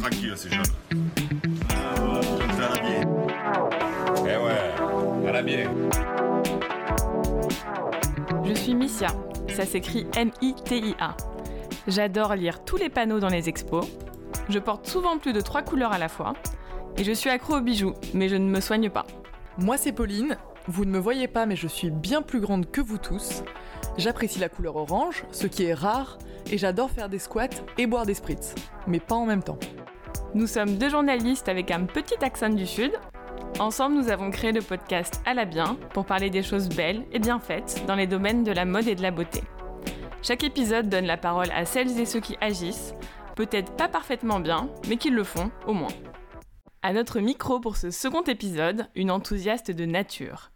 tranquille, c'est jeune. Ça va bien. Eh ouais, ça va bien. Je suis Missia, ça s'écrit M-I-T-I-A. J'adore lire tous les panneaux dans les expos. Je porte souvent plus de trois couleurs à la fois. Et je suis accro aux bijoux, mais je ne me soigne pas. Moi c'est Pauline, vous ne me voyez pas mais je suis bien plus grande que vous tous. J'apprécie la couleur orange, ce qui est rare, et j'adore faire des squats et boire des spritz, mais pas en même temps. Nous sommes deux journalistes avec un petit accent du Sud. Ensemble, nous avons créé le podcast À la bien pour parler des choses belles et bien faites dans les domaines de la mode et de la beauté. Chaque épisode donne la parole à celles et ceux qui agissent, peut-être pas parfaitement bien, mais qui le font au moins. À notre micro pour ce second épisode, une enthousiaste de nature.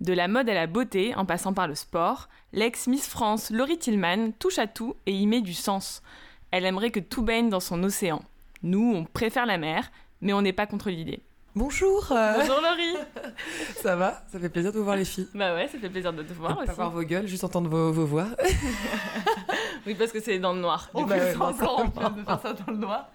De la mode à la beauté, en passant par le sport, l'ex-Miss France Laurie Tillman touche à tout et y met du sens. Elle aimerait que tout baigne dans son océan. Nous, on préfère la mer, mais on n'est pas contre l'idée. Bonjour euh, Bonjour Laurie Ça va? Ça fait plaisir de vous voir les filles. Bah ouais, ça fait plaisir de te voir Pas aussi. voir vos gueules, juste entendre vos, vos voix. Oui, parce que c'est dans le noir. Du Oh coup, bah encore plus de faire ça dans le noir.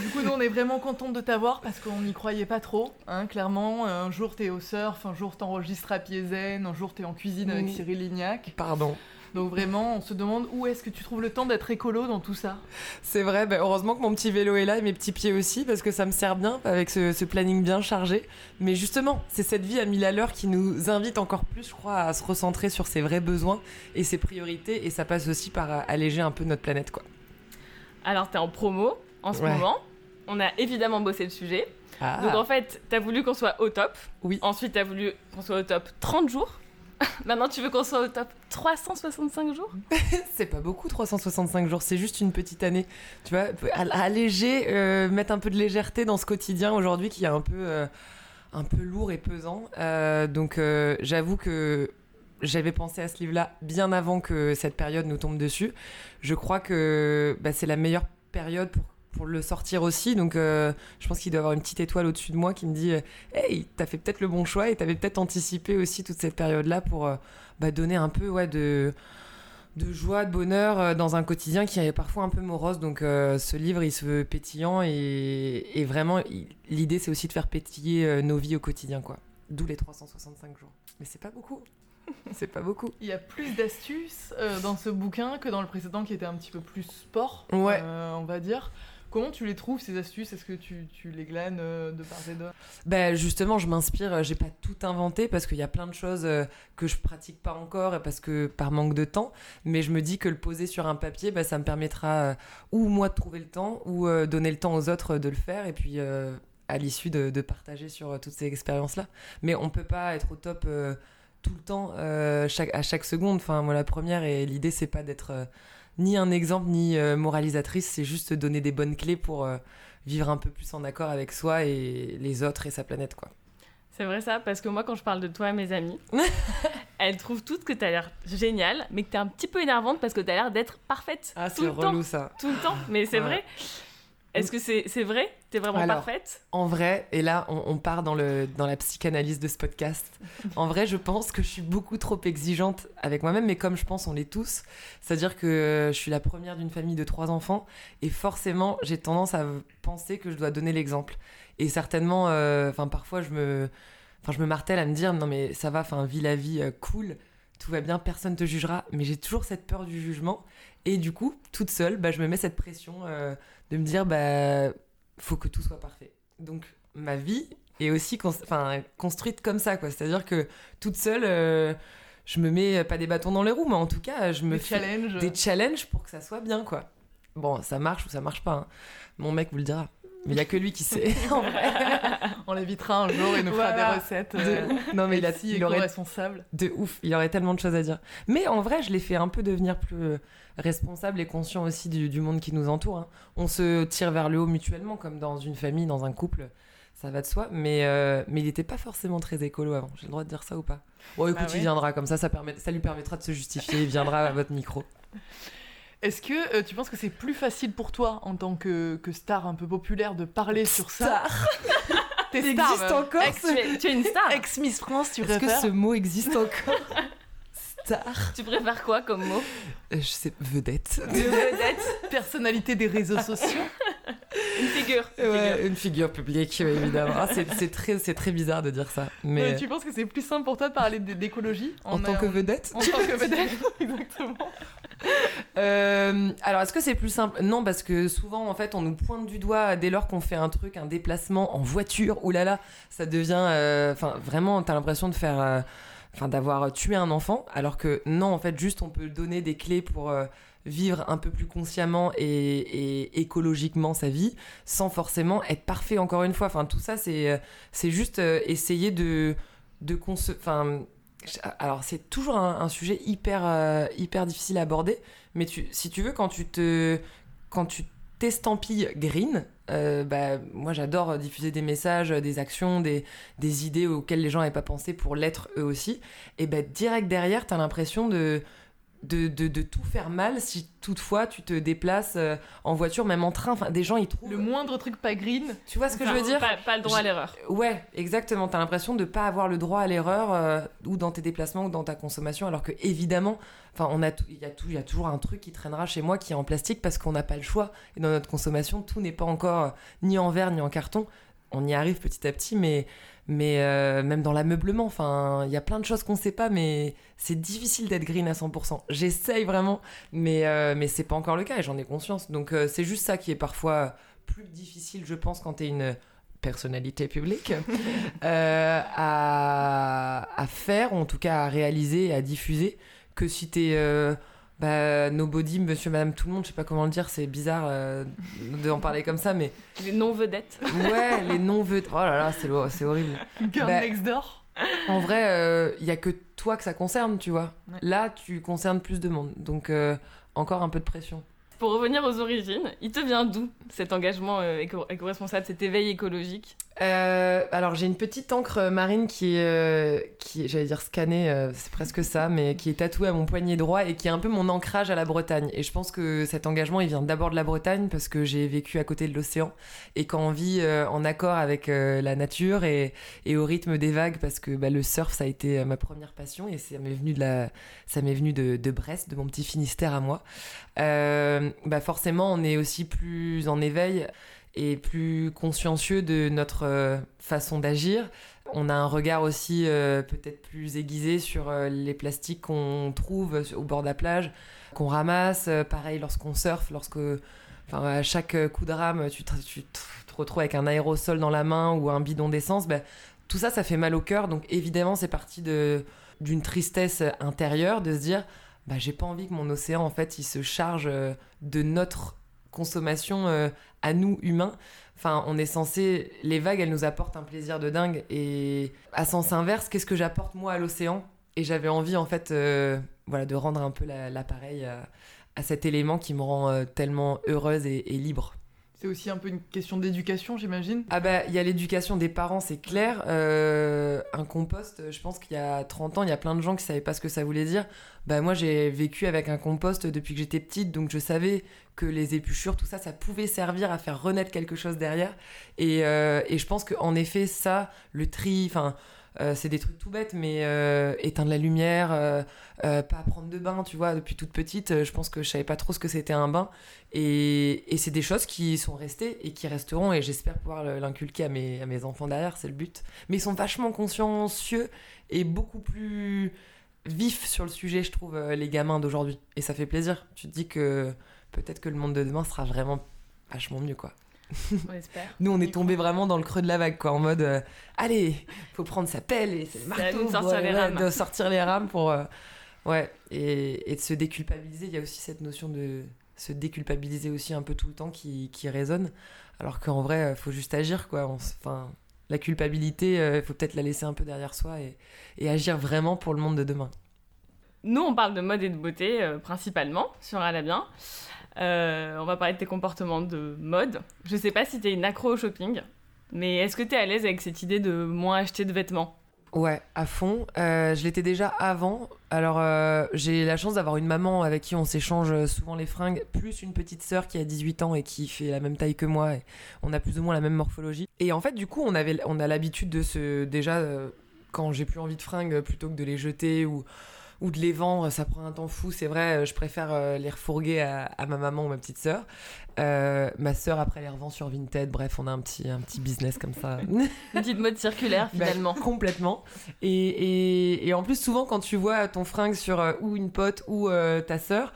Du coup, nous, on est vraiment contente de t'avoir parce qu'on n'y croyait pas trop. Hein, clairement, un jour t'es au surf, un jour t'enregistres à Piézen, un jour t'es en cuisine avec. Cyril Lignac. Pardon. Donc vraiment, on se demande où est-ce que tu trouves le temps d'être écolo dans tout ça? C'est vrai, bah, heureusement que mon petit vélo est là et mes petits pieds aussi, parce que ça me sert bien avec ce, ce planning bien chargé. Mais justement, c'est cette vie à mille à l'heure qui nous invite encore plus, je crois, à se recentrer sur ses vrais besoins et ses priorités, et ça passe aussi par euh, alléger un peu notre planète, quoi. Alors, t'es en promo en ce Ouais. moment. On a évidemment bossé le sujet. Ah, Donc en fait, t'as voulu qu'on soit au top. Oui. Ensuite, t'as voulu qu'on soit au top 30 jours. Maintenant, tu veux qu'on soit au top 365 jours c'est pas beaucoup, 365 jours, c'est juste une petite année. Tu vois, all- alléger, euh, mettre un peu de légèreté dans ce quotidien aujourd'hui qui est un peu, euh, un peu lourd et pesant. Euh, donc j'avoue que j'avais pensé à ce livre-là bien avant que cette période nous tombe dessus. Je crois que bah, c'est la meilleure période pour, pour le sortir aussi. Donc euh, je pense qu'il doit y avoir une petite étoile au-dessus de moi qui me dit euh, Hey, t'as fait peut-être le bon choix et t'avais peut-être anticipé aussi toute cette période-là pour euh, bah, donner un peu ouais, de de joie, de bonheur euh, dans un quotidien qui est parfois un peu morose. Donc euh, ce livre, il se veut pétillant et, et vraiment, l'idée c'est aussi de faire pétiller euh, nos vies au quotidien, quoi. D'où les 365 jours. Mais c'est pas beaucoup. c'est pas beaucoup. Il y a plus d'astuces euh, dans ce bouquin que dans le précédent qui était un petit peu plus sport, Ouais. euh, on va dire. Comment tu les trouves ces astuces? Est-ce que tu, les glanes euh, de part et d'autre? Ben justement, je m'inspire, euh, j'ai pas tout inventé parce qu'il y a plein de choses euh, que je pratique pas encore et parce que par manque de temps, mais je me dis que le poser sur un papier, ben, ça me permettra ou moi de trouver le temps ou donner le temps aux autres de le faire et puis à l'issue de, partager sur toutes ces expériences-là. Mais on peut pas être au top tout le temps, à chaque seconde. Enfin, moi la première et l'idée c'est pas d'être ni un exemple ni euh, moralisatrice, c'est juste donner des bonnes clés pour euh, vivre un peu plus en accord avec soi et les autres et sa planète, quoi. C'est vrai ça, parce que moi, quand je parle de toi à mes amis, elles trouvent toutes que t'as l'air géniale, mais que t'es un petit peu énervante parce que t'as l'air d'être parfaite Ah, tout c'est le temps. relou ça. Tout le temps, mais c'est Ouais. vrai. Est-ce que c'est vrai? T'es vraiment Alors, parfaite En vrai, et là, on, on part dans, le, dans la psychanalyse de ce podcast. En vrai, je pense que je suis beaucoup trop exigeante avec moi-même, mais comme je pense, on l'est tous. C'est-à-dire que je suis la première d'une famille de trois enfants, et forcément, j'ai tendance à penser que je dois donner l'exemple. Et certainement, euh, enfin, parfois, je me, enfin, je me martèle à me dire, non mais ça va, enfin, vis la vie euh, cool, tout va bien, personne te jugera. Mais j'ai toujours cette peur du jugement, et du coup, toute seule, bah, je me mets cette pression euh, de me dire, bah, faut que tout soit parfait. Donc ma vie est aussi cons- construite comme ça, quoi. C'est-à-dire que toute seule, euh, je me mets pas des bâtons dans les roues, mais en tout cas, je me Des fais challenges des challenges pour que ça soit bien, quoi. Bon, ça marche ou ça marche pas. hein. Mon mec vous le dira. Mais il y a que lui qui sait. en vrai. On l'évitera un jour et nous fera des recettes. De euh. Non mais il, a, healthy, il aurait éco-responsables. de ouf. Il aurait tellement de choses à dire. Mais en vrai, je l'ai fait un peu devenir plus responsable et conscient aussi du, du monde qui nous entoure. hein. On se tire vers le haut mutuellement, comme dans une famille, dans un couple. Ça va de soi. Mais, euh, mais il n'était pas forcément très écolo avant. J'ai le droit de dire ça ou pas? Bon, écoute, Ah il viendra comme ça. Ça, permet, ça lui permettra de se justifier. Il viendra à votre micro. Est-ce que euh, tu penses que c'est plus facile pour toi, en tant que, que star un peu populaire, de parler sur ça T'es Il star, existe même. encore Ex- tu, es, tu es une star. Ex-Miss France, tu Est-ce que préfères ce mot existe encore Star Tu préfères quoi comme mot? Euh, Je sais, vedette. De vedette Personnalité des réseaux sociaux Une figure. une Ouais, figure. une figure publique, évidemment. Ah, c'est c'est très, c'est très bizarre de dire ça. Mais Euh, Tu penses que c'est plus simple pour toi de parler d'écologie en tant que vedette. En tant que vedette, exactement. Euh, alors, est-ce que c'est plus simple? Non, parce que souvent, en fait, on nous pointe du doigt dès lors qu'on fait un truc, un déplacement en voiture. Ouh là là, ça devient. euh, Enfin, vraiment, t'as l'impression de faire. euh, Enfin, d'avoir tué un enfant. Alors que non, en fait, juste, on peut donner des clés pour. vivre un peu plus consciemment et, écologiquement sa vie sans forcément être parfait encore une fois enfin tout ça c'est juste essayer de de enfin alors c'est toujours un, sujet hyper euh, hyper difficile à aborder mais si tu veux quand tu te quand tu t'estampilles green euh, bah, moi j'adore diffuser des messages des actions des, des idées auxquelles les gens n'avaient pas pensé pour l'être eux aussi. Et ben direct derrière t'as l'impression de de, de, de tout faire mal si toutefois tu te déplaces euh, en voiture, même en train. Enfin, des gens, ils trouvent. Le moindre truc pas green. Tu vois ce que je veux dire pas, pas le droit à l'erreur. Ouais, exactement. T'as l'impression de pas avoir le droit à l'erreur, euh, ou dans tes déplacements, ou dans ta consommation, alors que évidemment, enfin, on a, tout- il y a tout, il y a toujours un truc qui traînera chez moi qui est en plastique parce qu'on n'a pas le choix. Et dans notre consommation, tout n'est pas encore euh, ni en verre ni en carton. On y arrive petit à petit, mais mais euh, même dans l'ameublement, enfin, il y a plein de choses qu'on sait pas, mais c'est difficile d'être green à 100%. J'essaye vraiment, mais euh, mais c'est pas encore le cas et j'en ai conscience. Donc euh, c'est juste ça qui est parfois plus difficile, je pense, quand t'es une personnalité publique euh, à, à faire, ou en tout cas à réaliser à diffuser, que si t'es euh, bah, nobody, monsieur, madame, tout le monde, je sais pas comment le dire, c'est bizarre euh, d'en parler comme ça, mais Les non-vedettes. ouais, les non-vœux, oh là là, c'est c'est horrible. Girl Bah, next door. En vrai, il y a que toi que ça concerne, tu vois. Ouais. Là, tu concernes plus de monde, donc euh, encore un peu de pression. Pour revenir aux origines, il te vient d'où cet engagement euh, éco- éco-responsable, cet éveil écologique? Euh, alors j'ai une petite encre marine qui est, euh, qui est- j'allais dire scannée, euh, c'est presque ça, mais qui est tatouée à mon poignet droit et qui est un peu mon ancrage à la Bretagne. Et je pense que cet engagement, il vient d'abord de la Bretagne parce que j'ai vécu à côté de l'océan et quand on vit euh, en accord avec euh, la nature et, au rythme des vagues, parce que bah, le surf ça a été euh, ma première passion et ça m'est venu de la, ça m'est venu de Brest, de mon petit Finistère à moi. Bah forcément, on est aussi plus en éveil et plus consciencieux de notre euh, façon d'agir. On a un regard aussi euh, peut-être plus aiguisé sur euh, les plastiques qu'on trouve au bord de la plage, qu'on ramasse. Pareil lorsqu'on surfe, lorsque, enfin, à chaque coup de rame, tu te, retrouves avec un aérosol dans la main ou un bidon d'essence. ben, tout ça, ça fait mal au cœur. Donc évidemment, c'est parti d'une tristesse intérieure de se dire, bah, j'ai pas envie que mon océan en fait, il se charge euh, de notre consommation euh, à nous humains. Enfin, on est censé. Les vagues, elles nous apportent un plaisir de dingue. Et à sens inverse, qu'est-ce que j'apporte moi à l'océan? Et j'avais envie, en fait, euh, voilà, de rendre un peu la- l'appareil à, cet élément qui me rend tellement heureuse et libre. C'est aussi un peu une question d'éducation, j'imagine. Ah bah, il y a l'éducation des parents, c'est clair. Euh, un compost, je pense qu'il y a 30 ans, il y a plein de gens qui savaient pas ce que ça voulait dire. Bah moi, j'ai vécu avec un compost depuis que j'étais petite, donc je savais que les épluchures, tout ça, ça pouvait servir à faire renaître quelque chose derrière. Et, euh, et je pense qu'en effet, ça, le tri, enfin... euh, c'est des trucs tout bêtes, mais euh, éteindre la lumière, euh, pas prendre de bain, tu vois, depuis toute petite, je pense que je savais pas trop ce que c'était un bain. Et, et c'est des choses qui sont restées et qui resteront, et j'espère pouvoir l'inculquer à mes, à mes enfants derrière, c'est le but. Mais ils sont vachement consciencieux et beaucoup plus vifs sur le sujet, je trouve, les gamins d'aujourd'hui. Et ça fait plaisir. Tu te dis que peut-être que le monde de demain sera vraiment vachement mieux, quoi. On espère. Nous, on est tombé vraiment dans le creux de la vague, quoi, en mode, euh, allez, faut prendre sa pelle et c'est le marteau de sortir pour, les rames. de sortir les rames pour, euh, ouais, et, et de se déculpabiliser. Il y a aussi cette notion de se déculpabiliser aussi un peu tout le temps qui, qui résonne, alors qu'en vrai, euh, faut juste agir, quoi. Enfin, la culpabilité, il faut peut-être la laisser un peu derrière soi et, et agir vraiment pour le monde de demain. Nous, on parle de mode et de beauté euh, principalement sur Alabien. Euh, on va parler de tes comportements de mode. Je sais pas si t'es une accro au shopping, mais est-ce que t'es à l'aise avec cette idée de moins acheter de vêtements? Ouais, à fond. Euh, je l'étais déjà avant. Alors, euh, j'ai la chance d'avoir une maman avec qui on s'échange souvent les fringues, plus une petite sœur qui a 18 ans et qui fait la même taille que moi. Et on a plus ou moins la même morphologie. Et en fait, du coup, on, avait, a l'habitude de se. Déjà, quand j'ai plus envie de fringues, plutôt que de les jeter ou ou de les vendre, ça prend un temps fou, c'est vrai, je préfère euh, les refourguer à, à ma maman ou ma petite sœur. Euh, ma sœur après les revend sur Vinted, bref, on a un petit, un petit business comme ça. Une petite mode circulaire Bah, finalement. complètement. Et, et, et en plus, souvent, quand tu vois ton fringue sur euh, ou une pote ou euh, ta sœur,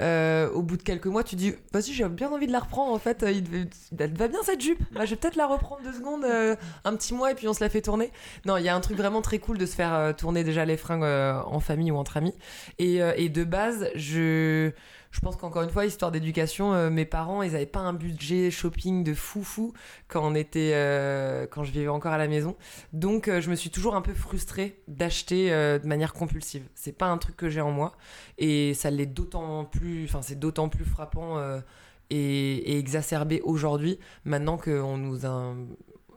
euh, au bout de quelques mois, tu dis Vas-y, j'ai bien envie de la reprendre. En fait, elle va bien cette jupe. Bah, je vais peut-être la reprendre deux secondes, euh, un petit mois, et puis on se la fait tourner. Non, il y a un truc vraiment très cool de se faire euh, tourner déjà les fringues euh, en famille ou entre amis. Et, euh, et de base, je. Je pense qu'encore une fois, histoire d'éducation, euh, mes parents, ils n'avaient pas un budget shopping de fou fou quand on était, euh, quand je vivais encore à la maison. Donc, euh, je me suis toujours un peu frustrée d'acheter de manière compulsive. C'est pas un truc que j'ai en moi, et ça l'est d'autant plus, enfin, c'est d'autant plus frappant et, exacerbé aujourd'hui, maintenant qu'on nous a,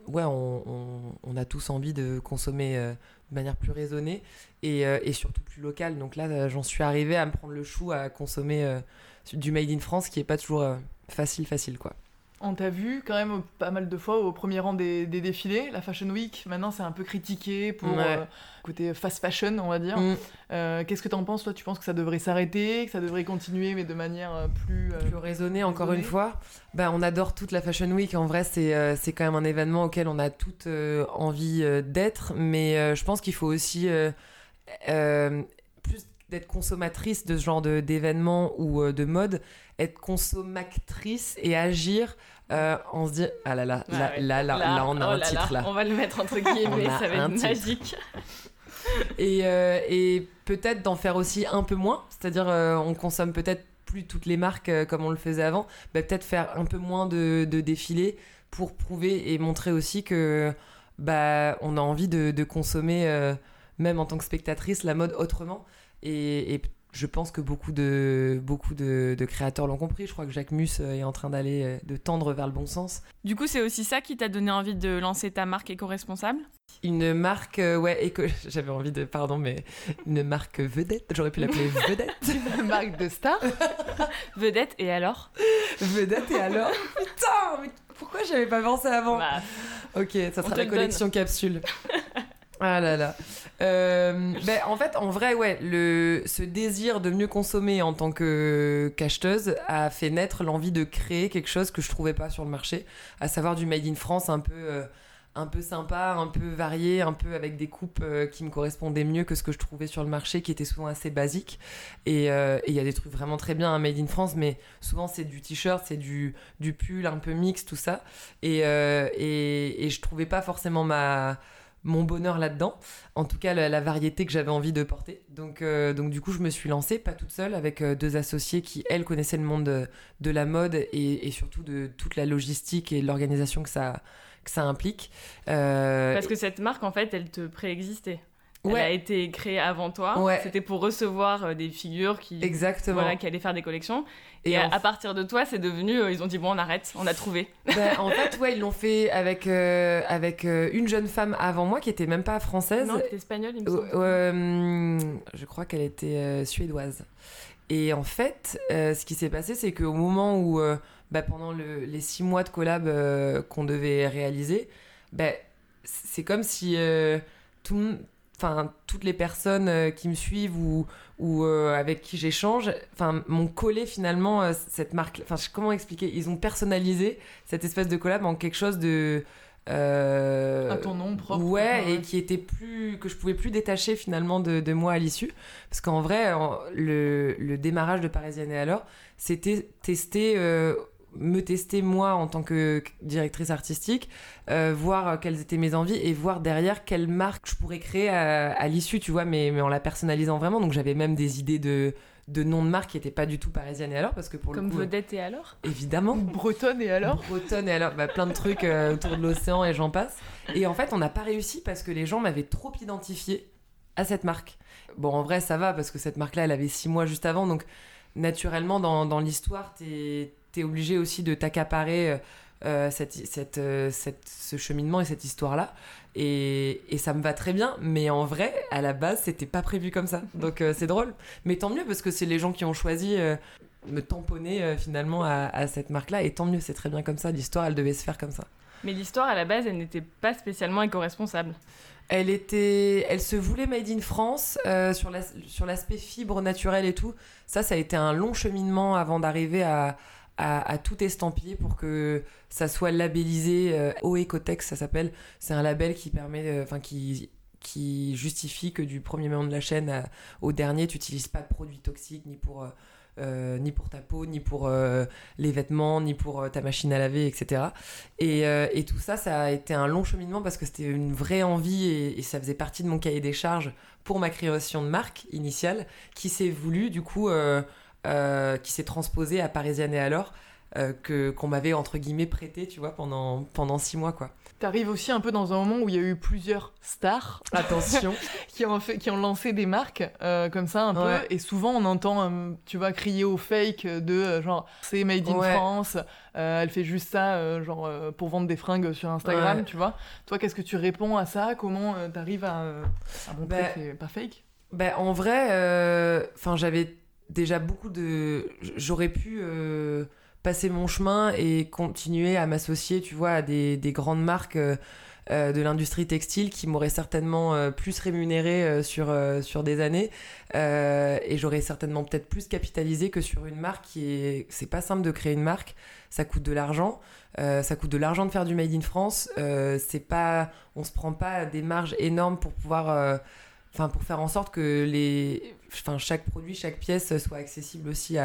ouais, on, a tous envie de consommer de manière plus raisonnée et, euh, et surtout plus locale. Donc là, euh, j'en suis arrivée à me prendre le chou à consommer euh, du made in France, qui est pas toujours facile, facile, quoi. On t'a vu quand même pas mal de fois au premier rang des, des défilés. La Fashion Week, maintenant, c'est un peu critiqué pour Ouais. euh, côté fast fashion, on va dire. Mm. Euh, Qu'est-ce que t'en penses, toi? Tu penses que ça devrait s'arrêter, que ça devrait continuer, mais de manière euh, plus... euh, plus raisonné encore une fois. Bah, on adore toute la Fashion Week. En vrai, c'est quand même un événement auquel on a toute envie d'être. Mais je pense qu'il faut aussi euh, d'être consommatrice de ce genre d'événements ou euh, de mode, être consommatrice et agir euh, en se dire ah là là Ah là, ouais. là, là, là, on a oh un titre là. On va le mettre entre guillemets, On a ça va être titre. magique. et, euh, et peut-être d'en faire aussi un peu moins, c'est-à-dire euh, on consomme peut-être plus toutes les marques comme on le faisait avant, bah, peut-être faire un peu moins de, de défilés pour prouver et montrer aussi que bah, on a envie de, de consommer, même en tant que spectatrice, la mode autrement. Et, et je pense que beaucoup de, beaucoup de, de créateurs l'ont compris. Je crois que Jacques Mus euh, est en train d'aller, euh, de tendre vers le bon sens. Du coup, c'est aussi ça qui t'a donné envie de lancer ta marque éco-responsable? Une marque, euh, ouais, éco... j'avais envie de, pardon, mais une marque vedette, j'aurais pu l'appeler vedette. marque de star Vedette, et alors? Vedette et alors? Putain, mais pourquoi j'avais pas pensé avant? Bah, Ok, ça sera la le collection capsule. Ah là là. Euh, ben, en fait, en vrai, ouais, le, ce désir de mieux consommer en tant que qu'acheteuse a fait naître l'envie de créer quelque chose que je trouvais pas sur le marché, à savoir du made in France un peu, euh, un peu sympa, un peu varié, un peu avec des coupes euh, qui me correspondaient mieux que ce que je trouvais sur le marché, qui étaient souvent assez basiques. Et il y a des trucs vraiment très bien, hein, made in France, mais souvent c'est du t-shirt, c'est du, du pull un peu mix, tout ça. Et, et, et je trouvais pas forcément ma mon bonheur là-dedans, en tout cas la, variété que j'avais envie de porter. Donc, euh, donc du coup, je me suis lancée, pas toute seule, avec euh, deux associés qui, elles, connaissaient le monde de, la mode et, et surtout de toute la logistique et l'organisation que ça, que ça implique. Euh, parce que cette marque, en fait, elle te préexistait. Elle Ouais. a été créée avant toi. Ouais. C'était pour recevoir euh, des figures qui, Exactement. voilà, qui allaient faire des collections. Et, Et à, partir de toi, c'est devenu. euh, ils ont dit bon, on arrête, on a trouvé. Ben, en fait, ouais, ils l'ont fait avec, euh, avec euh, une jeune femme avant moi qui était même pas française. Non, t'es espagnole, il me semble. je crois qu'elle était suédoise. Et en fait, ce qui s'est passé, c'est qu'au moment où, bah, pendant le- les six mois de collab qu'on devait réaliser, bah, c'est comme si tout enfin, toutes les personnes euh, qui me suivent ou, ou euh, avec qui j'échange, enfin, m'ont collé finalement euh, cette marque. Enfin, comment expliquer? Ils ont personnalisé cette espèce de collab en quelque chose de à ton nom propre. Ouais, et qui était plus que je pouvais plus détacher finalement de, de moi à l'issue, parce qu'en vrai, en- le, le démarrage de Parisienne et alors, c'était tester, me tester moi en tant que directrice artistique, euh, voir quelles étaient mes envies et voir derrière quelle marque je pourrais créer à, à l'issue, tu vois, mais, mais en la personnalisant vraiment. Donc j'avais même des idées de de noms de marques qui n'étaient pas du tout Parisienne et alors, parce que pour Comme le coup, vedette et alors? Évidemment, Bretonne et alors? Bretonne et alors bah, plein de trucs euh, autour de l'océan et j'en passe. Et en fait, on n'a pas réussi parce que les gens m'avaient trop identifié à cette marque. Bon, en vrai, ça va parce que cette marque-là, elle avait six mois juste avant. Donc, naturellement, dans, dans l'histoire, t'es es obligé aussi de t'accaparer euh, euh, cette, cette, euh, cette- ce cheminement et cette histoire-là. Et, et ça me va très bien. Mais en vrai, à la base, c'était pas prévu comme ça. Donc, euh, c'est drôle. Mais tant mieux parce que c'est les gens qui ont choisi. euh, me tamponner finalement à, à cette marque-là. Et tant mieux, c'est très bien comme ça. L'histoire, elle devait se faire comme ça. Mais l'histoire, à la base, elle n'était pas spécialement éco-responsable. Elle était, elle se voulait made in France euh, sur l'as- sur l'aspect fibre naturelle et tout. Ça, ça a été un long cheminement avant d'arriver à, à, tout estampiller pour que ça soit labellisé euh, Oecotex, ça s'appelle. C'est un label qui permet, euh, enfin qui justifie que du premier moment de la chaîne au dernier, tu n'utilises pas de produits toxiques ni pour euh, euh, ni pour ta peau, ni pour les vêtements, ni pour ta machine à laver, etc. Et, tout ça, ça a été un long cheminement parce que c'était une vraie envie et ça faisait partie de mon cahier des charges pour ma création de marque initiale qui s'est voulu, du coup, euh, qui s'est transposée à Parisienne et alors. euh, que qu'on m'avait entre guillemets prêté tu vois pendant pendant six mois quoi T'arrives aussi un peu dans un moment où il y a eu plusieurs stars attention qui ont, fait, qui ont lancé des marques euh, comme ça un peu. Et souvent, on entend, euh, tu vois, crier au fake de genre, c'est made in Ouais. France, elle fait juste ça, genre, pour vendre des fringues sur Instagram, Ouais. tu vois. Toi, qu'est-ce que tu réponds à ça? Comment t'arrives à, à montrer Bah, que c'est pas fake? Ben, en vrai, enfin, j'avais déjà beaucoup de. J'aurais pu euh, passer mon chemin et continuer à m'associer, tu vois, à des, des grandes marques euh, euh, de l'industrie textile qui m'auraient certainement plus rémunéré sur, sur des années. Et j'aurais certainement peut-être plus capitalisé que sur une marque qui est. C'est pas simple de créer une marque, ça coûte de l'argent. Ça coûte de l'argent de faire du made in France. C'est pas, on se prend pas des marges énormes pour pouvoir enfin pour faire en sorte que les enfin chaque produit chaque pièce soit accessible aussi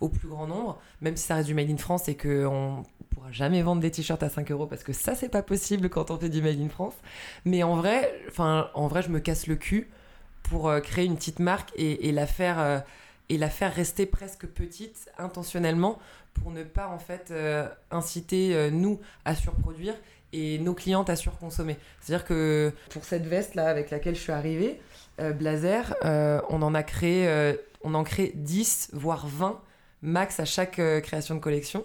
au plus grand nombre même si ça reste du made in France et que on pourra jamais vendre des t-shirts à 5 euros parce que ça c'est pas possible quand on fait du made in France mais en vrai enfin en vrai je me casse le cul pour euh, créer une petite marque et, la faire euh, et la faire rester presque petite intentionnellement pour ne pas en fait euh, inciter nous à surproduire et nos clientes à surconsommer. C'est-à-dire que pour cette veste là avec laquelle je suis arrivée, Blazer, euh, on en a créé, euh, on en crée 10 voire 20 max à chaque euh, création de collection.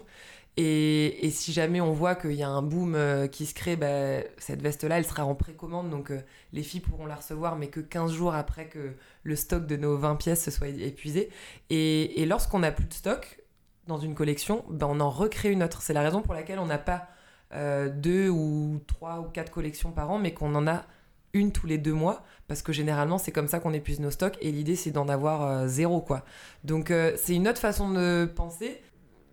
Et, si jamais on voit qu'il y a un boom euh, qui se crée, bah, cette veste-là, elle sera en précommande, donc euh, les filles pourront la recevoir, mais que 15 jours après que le stock de nos 20 pièces se soit épuisé. Et, lorsqu'on n'a plus de stock dans une collection, bah, on en recrée une autre. C'est la raison pour laquelle on n'a pas euh, deux ou trois ou quatre collections par an, mais qu'on en a une tous les deux mois, parce que généralement c'est comme ça qu'on épuise nos stocks, et l'idée c'est d'en avoir euh, zéro, quoi. Donc euh, c'est une autre façon de penser,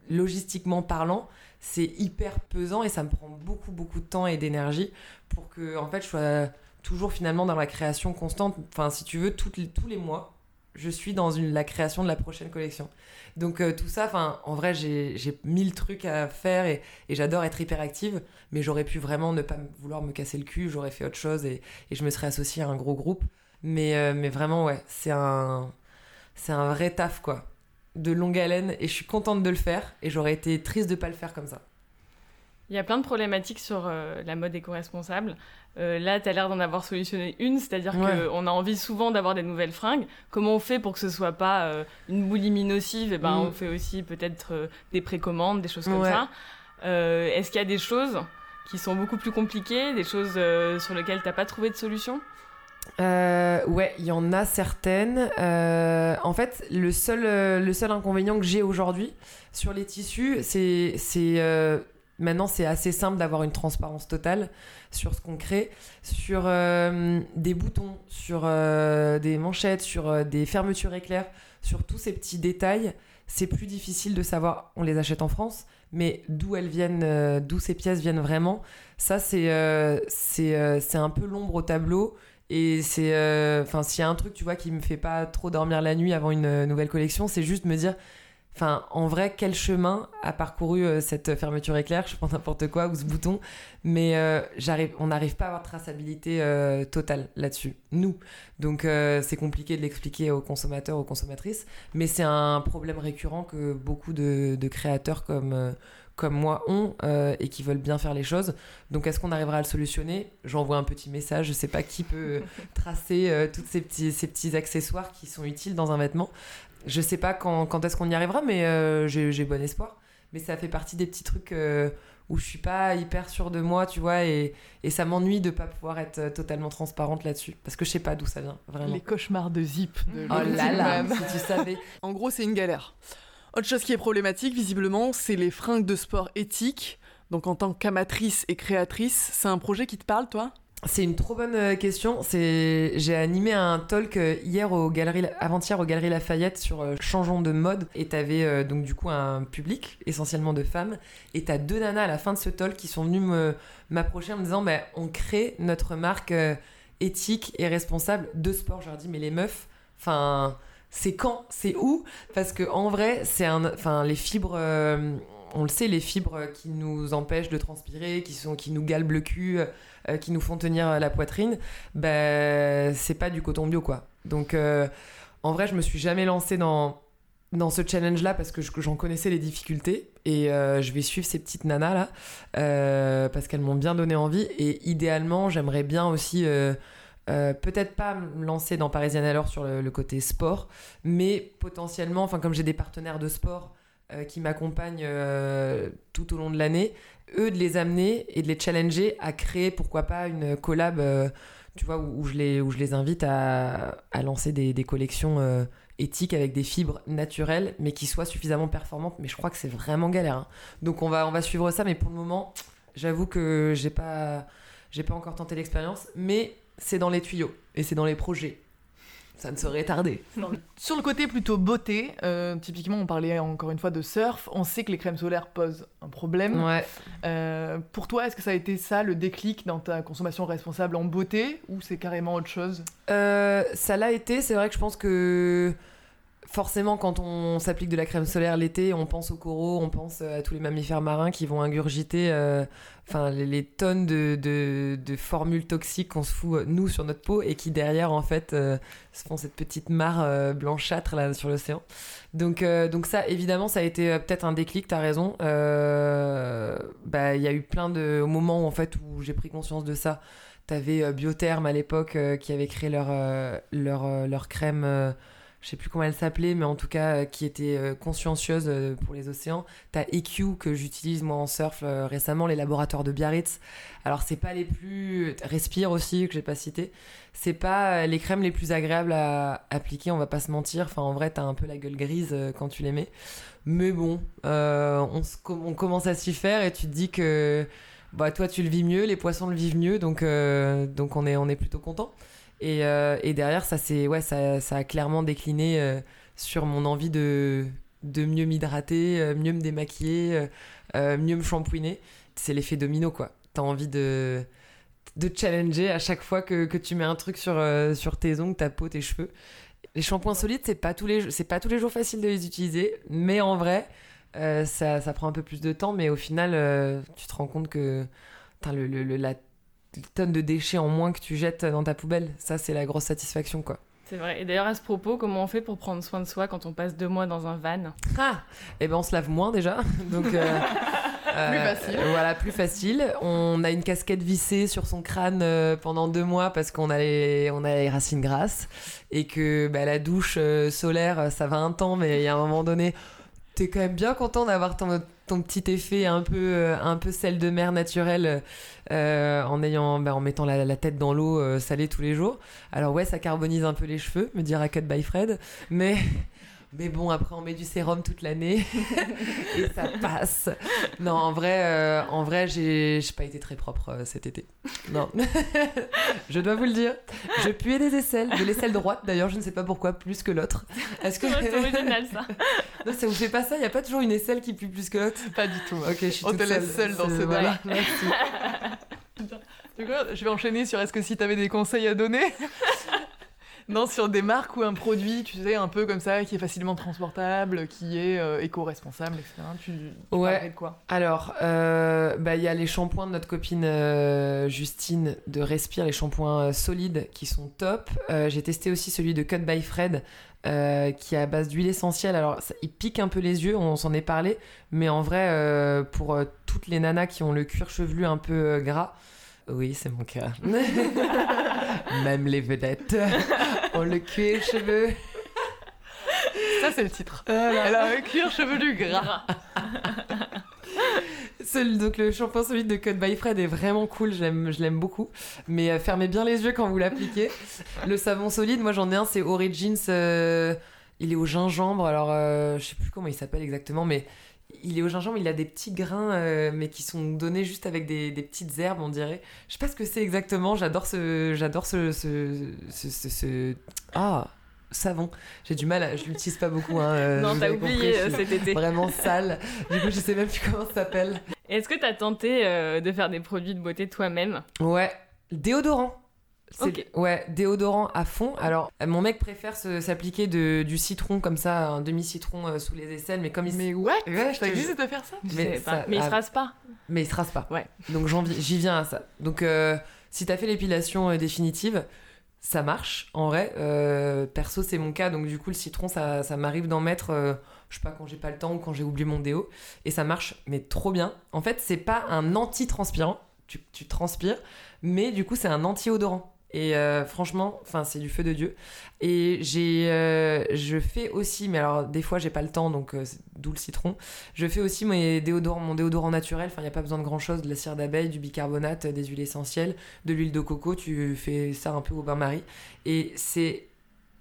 logistiquement parlant, c'est hyper pesant et ça me prend beaucoup beaucoup de temps et d'énergie pour que en fait je sois toujours finalement dans la création constante. Enfin, si tu veux, les- tous les mois, je suis dans la création de la prochaine collection. Donc euh, tout ça, en vrai, j'ai mille trucs à faire et, j'adore être hyper active, mais j'aurais pu vraiment ne pas vouloir me casser le cul, j'aurais fait autre chose et, je me serais associée à un gros groupe. Mais, euh, mais vraiment, ouais, c'est un, c'est un vrai taf, quoi, de longue haleine et je suis contente de le faire et j'aurais été triste de pas le faire comme ça. Il y a plein de problématiques sur euh, la mode éco-responsable. Euh, là, tu as l'air d'en avoir solutionné une, c'est-à-dire Ouais. qu'on a envie souvent d'avoir des nouvelles fringues. Comment on fait pour que ce soit pas euh, une boulimie nocive? Eh ben, Mm. On fait aussi peut-être des précommandes, des choses comme Ouais. ça. Est-ce qu'il y a des choses qui sont beaucoup plus compliquées, des choses sur lesquelles t'as pas trouvé de solution? Euh, ouais, il y en a certaines. Euh, en fait, le seul, le seul inconvénient que j'ai aujourd'hui sur les tissus, c'est, c'est euh, maintenant c'est assez simple d'avoir une transparence totale sur ce qu'on crée, sur euh, des boutons, sur euh, des manchettes, sur euh, des fermetures éclairs, sur tous ces petits détails. C'est plus difficile de savoir. On les achète en France, mais d'où elles viennent, d'où ces pièces viennent vraiment. Ça, c'est, c'est, un peu l'ombre au tableau. Et c'est. Enfin, s'il y a un truc, tu vois, qui me fait pas trop dormir la nuit avant une nouvelle collection, c'est juste me dire. Enfin, en vrai, quel chemin a parcouru euh, cette fermeture éclair? Je pense n'importe quoi, ou ce bouton. Mais euh, j'arrive, on n'arrive pas à avoir de traçabilité euh, totale là-dessus, nous. Donc, c'est compliqué de l'expliquer aux consommateurs, aux consommatrices. Mais c'est un problème récurrent que beaucoup de, de créateurs comme, comme moi ont euh, et qui veulent bien faire les choses. Donc, est-ce qu'on arrivera à le solutionner? J'envoie un petit message. Je sais pas qui peut tracer euh, tous ces petits, ces petits accessoires qui sont utiles dans un vêtement. Je sais pas quand, quand est-ce qu'on y arrivera, mais euh, j'ai bon espoir. Mais ça fait partie des petits trucs euh, où je suis pas hyper sûre de moi, tu vois, et, et ça m'ennuie de pas pouvoir être euh, totalement transparente là-dessus. Parce que je sais pas d'où ça vient, vraiment. Les cauchemars de Zip de Oh là là, si tu savais. En gros, c'est une galère. Autre chose qui est problématique, visiblement, c'est les fringues de sport éthiques. Donc en tant qu'amatrice et créatrice, c'est un projet qui te parle, toi? C'est une trop bonne euh, question. C'est j'ai animé un talk euh, hier au galeries avant-hier aux Galeries Lafayette sur euh, changeons de mode et t'avais donc du coup un public essentiellement de femmes et t'as deux nanas à la fin de ce talk qui sont venues m'approcher en me disant bah, on crée notre marque éthique et responsable de sport. Je leur dis mais les meufs, enfin c'est quand, c'est où? Parce que en vrai c'est un, enfin les fibres. On le sait, les fibres qui nous empêchent de transpirer, qui, sont, qui nous galbent le cul, euh, qui nous font tenir la poitrine, ben c'est pas du coton bio quoi. Donc euh, en vrai, je me suis jamais lancée dans dans ce challenge là parce que je- j'en connaissais les difficultés et euh, je vais suivre ces petites nanas là euh, parce qu'elles m'ont bien donné envie et idéalement j'aimerais bien aussi peut-être pas me lancer dans Parisienne alors sur le, le côté sport mais potentiellement enfin comme j'ai des partenaires de sport qui m'accompagnent euh, tout au long de l'année eux de les amener et de les challenger à créer pourquoi pas une collab euh, tu vois où, je les où je les invite à, à lancer des, des collections euh, éthiques avec des fibres naturelles mais qui soient suffisamment performantes mais je crois que c'est vraiment galère hein. donc on va on va suivre ça mais pour le moment j'avoue que j'ai pas j'ai pas encore tenté l'expérience mais c'est dans les tuyaux et c'est dans les projets ça ne saurait tarder. Sur le côté plutôt beauté, euh, typiquement on parlait encore une fois de surf, on sait que les crèmes solaires posent un problème. ouais. Euh, pour toi, est-ce que ça a été ça le déclic dans ta consommation responsable en beauté ou c'est carrément autre chose? Euh, ça l'a été, c'est vrai que je pense que forcément quand on s'applique de la crème solaire l'été, on pense aux coraux, on pense à tous les mammifères marins qui vont ingurgiter euh, les, tonnes de, formules toxiques qu'on se fout euh, nous sur notre peau et qui derrière en fait euh, se font cette petite mare euh, blanchâtre là sur l'océan. Donc, euh, donc ça évidemment ça a été euh, peut-être un déclic, t'as raison. Euh, bah, Il y a eu plein de au moment où, en fait où j'ai pris conscience de ça. T'avais euh, Biotherm à l'époque euh, qui avait créé leur, euh, leur, euh, leur crème, euh, je sais plus comment elle s'appelait, mais en tout cas euh, qui était euh, consciencieuse euh, pour les océans. T'as EQ que j'utilise moi en surf récemment, les laboratoires de Biarritz. Alors c'est pas les plus... Respire aussi que j'ai pas cité. C'est pas les crèmes les plus agréables à appliquer, on va pas se mentir. Enfin en vrai t'as un peu la gueule grise quand tu les mets. Mais bon, on, commence à s'y faire et tu te dis que bah toi tu le vis mieux, les poissons le vivent mieux, donc donc on est on est plutôt content. Et, euh, et derrière ça ouais ça, ça a clairement décliné euh, sur mon envie de de mieux m'hydrater, euh, mieux me démaquiller, mieux me shampouiner. C'est l'effet domino quoi. T'as envie de de challenger à chaque fois que, que tu mets un truc sur sur tes ongles, ta peau, tes cheveux. Les shampoings solides c'est pas tous les pas tous les jours facile de les utiliser, mais en vrai ça, ça prend un peu plus de temps, mais au final, tu te rends compte que putain, le, le- le- la tonne de déchets en moins que tu jettes dans ta poubelle, ça, c'est la grosse satisfaction, quoi. C'est vrai. Et d'ailleurs, à ce propos, comment on fait pour prendre soin de soi quand on passe deux mois dans un van Ah Eh ben, on se lave moins déjà, donc... euh, Plus facile. Voilà, plus facile. On a une casquette vissée sur son crâne euh, pendant deux mois parce qu'on a les, on a les racines grasses et que bah, la douche euh, solaire, ça va un temps, mais il y a un moment donné, t'es quand même bien content d'avoir ton, petit effet un peu, euh, un peu sel de mer naturel euh, en ayant, bah, en mettant la, la tête dans l'eau euh, salée tous les jours. Alors ouais, ça carbonise un peu les cheveux, me dira Cut by Fred, mais mais bon, après on met du sérum toute l'année et ça passe. Non, en vrai, euh, en vrai, j'ai j'ai pas été très propre euh, cet été. Non, je dois vous le dire. Je puais des aisselles, de l'aisselle droite d'ailleurs, je ne sais pas pourquoi plus que l'autre. Est-ce que C'est original ça. non, ça vous fait pas ça? Il y a pas toujours une aisselle qui pue plus que l'autre? Pas du tout. Ok, je suis On toute te laisse seule dans ce voilà, merci. Du coup, je vais enchaîner sur est-ce que si t'avais des conseils à donner? Non, sur des marques ou un produit, tu sais, un peu comme ça, qui est facilement transportable, qui est euh, éco-responsable, etc. Tu, tu Ouais. parlerais de quoi? Alors, euh, bah, il y a les shampoings de notre copine euh, Justine de Respire, les shampoings euh, solides qui sont top. Euh, J'ai testé aussi celui de Cut by Fred euh, qui est à base d'huile essentielle. Alors, ça- il pique un peu les yeux, on s'en est parlé, mais en vrai, euh, pour euh, toutes les nanas qui ont le cuir chevelu un peu euh, gras, oui, c'est mon cas. Même les vedettes ont le cuir chevelu. Ça, c'est le titre. Voilà. Elle a un cuir chevelu gras. Celui- donc le shampoing solide de Cut by Fred est vraiment cool, je l'aime beaucoup. Mais euh, fermez bien les yeux quand vous l'appliquez. le savon solide, moi j'en ai un, c'est Origins euh, Il est au gingembre, alors euh, je sais plus comment il s'appelle exactement, mais il est au gingembre, il a des petits grains, euh, mais qui sont donnés juste avec des, des petites herbes, on dirait. Je sais pas ce que c'est exactement, j'adore ce. J'adore ce, ce, ce, ce- ce- Ah, savon. J'ai du mal, à- je l'utilise pas beaucoup. Hein, euh, non, t'as compris, oublié cet été. Vraiment sale. Du coup, je sais même plus comment ça s'appelle. Est-ce que t'as tenté euh, de faire des produits de beauté toi-même? Ouais, déodorant. C'est- Ok. Ouais, déodorant à fond. Alors, mon mec préfère se- s'appliquer du citron comme ça, un demi-citron euh, sous les aisselles, mais comme il, Mais what? Ouais, je Ça te existe de faire ça? Mais ça- Mais il se ah. rase pas. mais il se rase pas. Ouais. Donc j'y viens à ça. Donc euh, si t'as fait l'épilation euh, définitive, ça marche en vrai. Euh, perso, c'est mon cas, donc du coup le citron, ça, ça m'arrive d'en mettre, je sais pas quand j'ai pas le temps ou quand j'ai oublié mon déo, et ça marche, mais trop bien. En fait, c'est pas un anti-transpirant, tu, tu transpires, mais du coup c'est un anti-odorant. Et euh, franchement, c'est du feu de dieu. Et j'ai, euh, je fais aussi, mais alors des fois j'ai pas le temps, donc euh, d'où le citron. Je fais aussi mon déodorant naturel. Enfin, il n'y a pas besoin de grand chose de la cire d'abeille, du bicarbonate, des huiles essentielles, de l'huile de coco. Tu fais ça un peu au bain-marie. Et c'est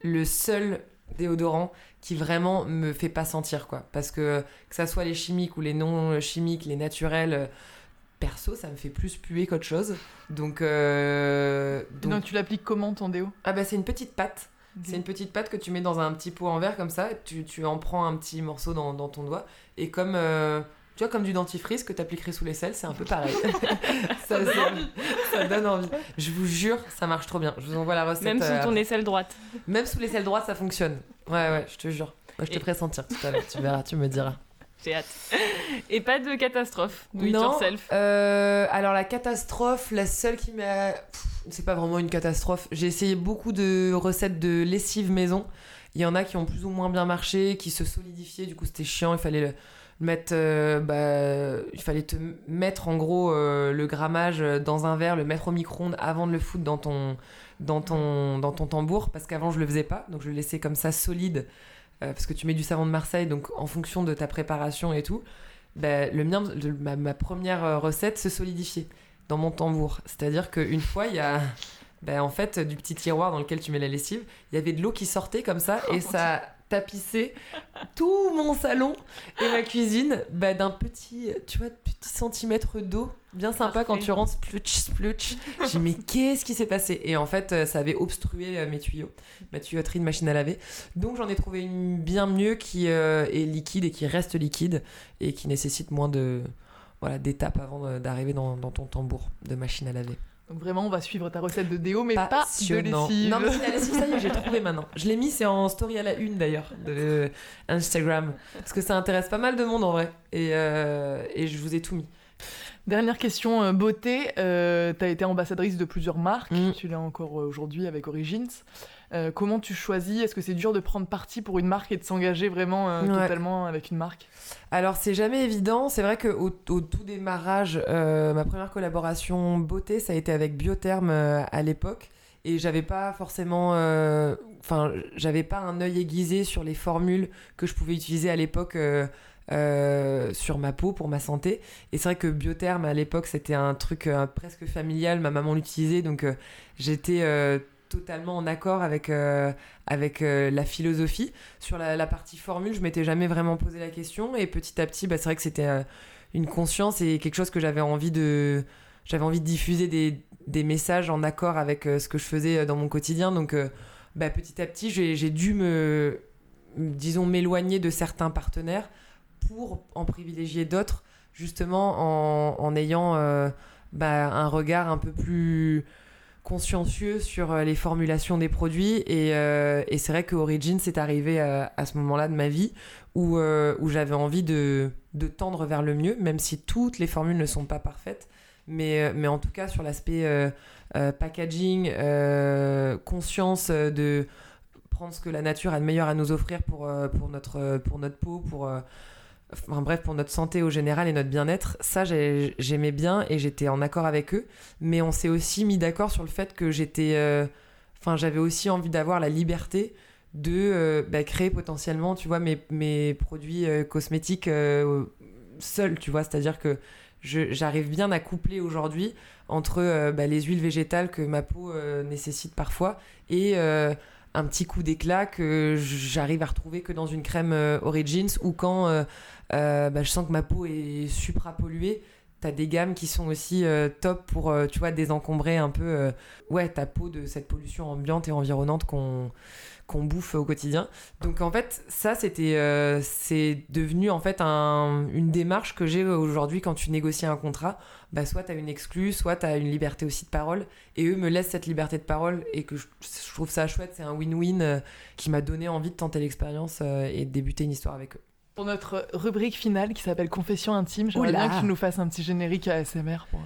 le seul déodorant qui vraiment me fait pas sentir, quoi. Parce que que ça soit les chimiques ou les non chimiques, les naturels. Perso, ça me fait plus puer qu'autre chose. Donc, euh, donc- Donc tu l'appliques comment ton déo? Ah bah c'est une petite pâte. C'est une petite pâte que tu mets dans un petit pot en verre comme ça, tu, tu en prends un petit morceau dans, dans ton doigt, et comme, euh, tu vois, comme du dentifrice que tu appliquerais sous les selles, c'est un peu pareil. ça, donne ça- ça donne envie. Je vous jure, ça marche trop bien. Je vous envoie la recette. Même sous euh, ton aisselle droite. Même sous les selles droites, ça fonctionne. Ouais, ouais, je te jure. Moi, je te Et- ferai sentir tout à l'heure, tu verras, tu me diras. J'ai hâte. Et pas de catastrophe. Do it Non, yourself. euh, alors la catastrophe, la seule qui m'a... C'est pas vraiment une catastrophe. J'ai essayé beaucoup de recettes de lessive maison. Il y en a qui ont plus ou moins bien marché, qui se solidifiaient. Du coup, c'était chiant. Il fallait le mettre... euh, bah, il fallait te mettre en gros euh, le grammage dans un verre, le mettre au micro-ondes avant de le foutre dans ton, dans ton, dans ton tambour. Parce qu'avant, je le faisais pas. Donc, je le laissais comme ça solide. Euh, parce que tu mets du savon de Marseille. Donc, en fonction de ta préparation et tout, bah, le mien, le- ma, ma première euh, recette se solidifiait dans mon tambour. C'est-à-dire qu'une fois, il y a, bah, en fait, du petit tiroir dans lequel tu mets la lessive, il y avait de l'eau qui sortait comme ça et ça tapissait tout mon salon et ma cuisine bah, d'un petit, tu vois, petit centimètre d'eau. Bien sympa quand tu rentres, splutch, splutch. J'ai mais qu'est-ce qui s'est passé? Et en fait, euh, ça avait obstrué euh, mes tuyaux, ma tuyauterie de machine à laver. Donc j'en ai trouvé une bien mieux qui euh, est liquide et qui reste liquide et qui nécessite moins de voilà d'étapes avant d'arriver dans, dans ton tambour de machine à laver. Donc vraiment, on va suivre ta recette de déo, mais pas de lessive. Non mais c'est la lessive, ça y est, j'ai trouvé maintenant. Je l'ai mis, c'est en story à la une d'ailleurs de Instagram parce que ça intéresse pas mal de monde en vrai et, euh, et je vous ai tout mis. Dernière question euh, beauté. Euh, tu as été ambassadrice de plusieurs marques. Mm. Tu l'es encore euh, aujourd'hui avec Origins. Euh, comment tu choisis? Est-ce que c'est dur de prendre parti pour une marque et de s'engager vraiment euh, Ouais. totalement avec une marque? Alors c'est jamais évident. C'est vrai qu'au au tout démarrage, ma première collaboration beauté, ça a été avec Biotherm à l'époque. Et j'avais pas forcément, enfin, j'avais pas un œil aiguisé sur les formules que je pouvais utiliser à l'époque euh, sur ma peau pour ma santé. Et c'est vrai que Biotherm à l'époque c'était un truc euh, presque familial. Ma maman l'utilisait, donc euh, j'étais totalement en accord avec avec la philosophie. Sur la, partie formule, je m'étais jamais vraiment posé la question. Et petit à petit, bah, c'est vrai que c'était une conscience et quelque chose que j'avais envie de j'avais envie de diffuser des, des messages en accord avec ce que je faisais dans mon quotidien. Donc, bah, petit à petit, j'ai dû me, disons, m'éloigner de certains partenaires pour en privilégier d'autres, justement en, en ayant euh, bah, un regard un peu plus consciencieux sur euh, les formulations des produits. Et, euh, c'est vrai que Origin, c'est arrivé à, ce moment-là de ma vie où, où j'avais envie de, de tendre vers le mieux, même si toutes les formules ne sont pas parfaites. Mais, mais en tout cas, sur l'aspect packaging, conscience de prendre ce que la nature a de meilleur à nous offrir pour, pour, notre, pour notre peau, pour, enfin, bref, pour notre santé au général et notre bien-être, ça j'ai- j'aimais bien et j'étais en accord avec eux. Mais on s'est aussi mis d'accord sur le fait que j'étais. euh, Enfin, j'avais aussi envie d'avoir la liberté de euh, bah, créer potentiellement, tu vois, mes, produits euh, cosmétiques seuls, tu vois. C'est-à-dire que j'arrive bien à coupler aujourd'hui entre bah, les huiles végétales que ma peau nécessite parfois et un petit coup d'éclat que j'arrive à retrouver que dans une crème euh, Origins ou quand euh, euh, bah, je sens que ma peau est supra polluée. T'as des gammes qui sont aussi top pour, tu vois, désencombrer un peu, ouais, ta peau de cette pollution ambiante et environnante qu'on qu'on bouffe au quotidien. Donc en fait, ça c'était, euh, c'est devenu en fait un- une démarche que j'ai aujourd'hui quand tu négocies un contrat. Bah soit t'as une exclue, soit t'as une liberté aussi de parole, et eux me laissent cette liberté de parole et que je, je trouve ça chouette. C'est un win-win euh, qui m'a donné envie de tenter l'expérience euh, et de débuter une histoire avec eux. Pour notre rubrique finale qui s'appelle Confession intime, j'aimerais bien que tu nous fasses un petit générique ASMR pour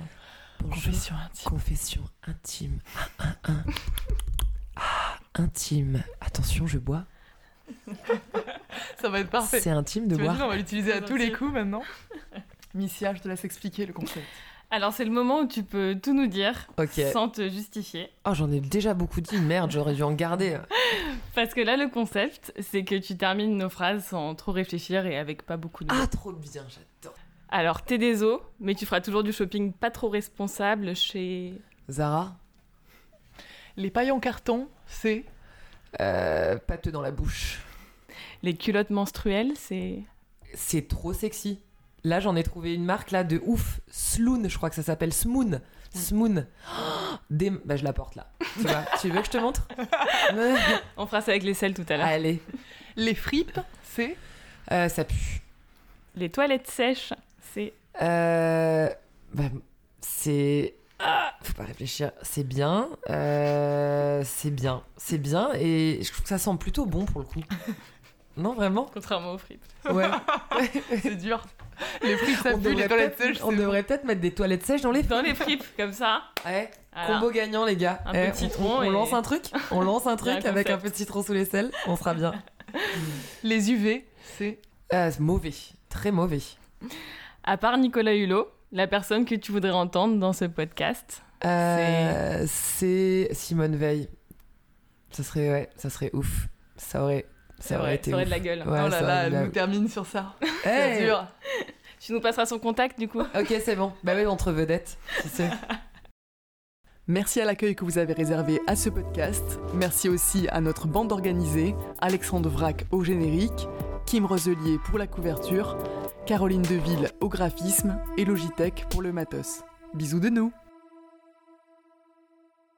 Bonjour. Confession intime. Confession intime. Intime. Attention, je bois. Ça va être parfait. C'est intime de boire. on va l'utiliser à tous les coups maintenant. Missia, je te laisse expliquer le concept. Alors c'est le moment où tu peux tout nous dire sans te justifier. Oh, j'en ai déjà beaucoup dit. Merde, j'aurais dû en garder. Parce que là le concept c'est que tu termines nos phrases sans trop réfléchir et avec pas beaucoup de. Ah, trop bien, j'adore. Alors t'es des os, mais tu feras toujours du shopping pas trop responsable chez... Zara, Les pailles en carton, c'est euh, pâteux dans la bouche. Les culottes menstruelles, c'est... C'est trop sexy. Là, j'en ai trouvé une marque là de ouf. Sloon, je crois que ça s'appelle Smoon. Smoon. Oh, des... Bah, je la porte là. Tu vois Tu veux que je te montre? On fera ça avec les selles tout à l'heure. Allez. les fripes, c'est Euh, ça pue. Les toilettes sèches, c'est... Euh, bah, c'est. Ah, faut pas réfléchir. C'est bien. euh, c'est bien. C'est bien. Et je trouve que ça sent plutôt bon pour le coup. Non, vraiment? Contrairement aux fripes. Ouais. c'est dur. Les fripes, ça on pue, les devrait toilettes sèches, on devrait peut-être mettre des toilettes sèches dans les Dans les fripes, comme ça. Ouais. Voilà. Combo gagnant, les gars. Un Eh, peu de on- citron On, et- lance un truc On lance un truc un avec un peu de citron sous les selles. On sera bien. Les UV, c'est Euh, c'est mauvais. Très mauvais. À part Nicolas Hulot, la personne que tu voudrais entendre dans ce podcast. Euh, c'est Simone Veil. Ça serait, ouais, ça serait ouf. Ça aurait, ça aurait été ça aurait ouf. de la gueule. Ouais, Oh là là, elle la- nous termine sur ça. Hey C'est dur. Tu nous passeras son contact du coup Ok, c'est bon. Bah oui, entre vedettes. sais. Merci à l'accueil que vous avez réservé à ce podcast. Merci aussi à notre bande organisée, Alexandre Vrac au générique, Kim Roselier pour la couverture, Caroline Deville au graphisme et Logitech pour le matos. Bisous de nous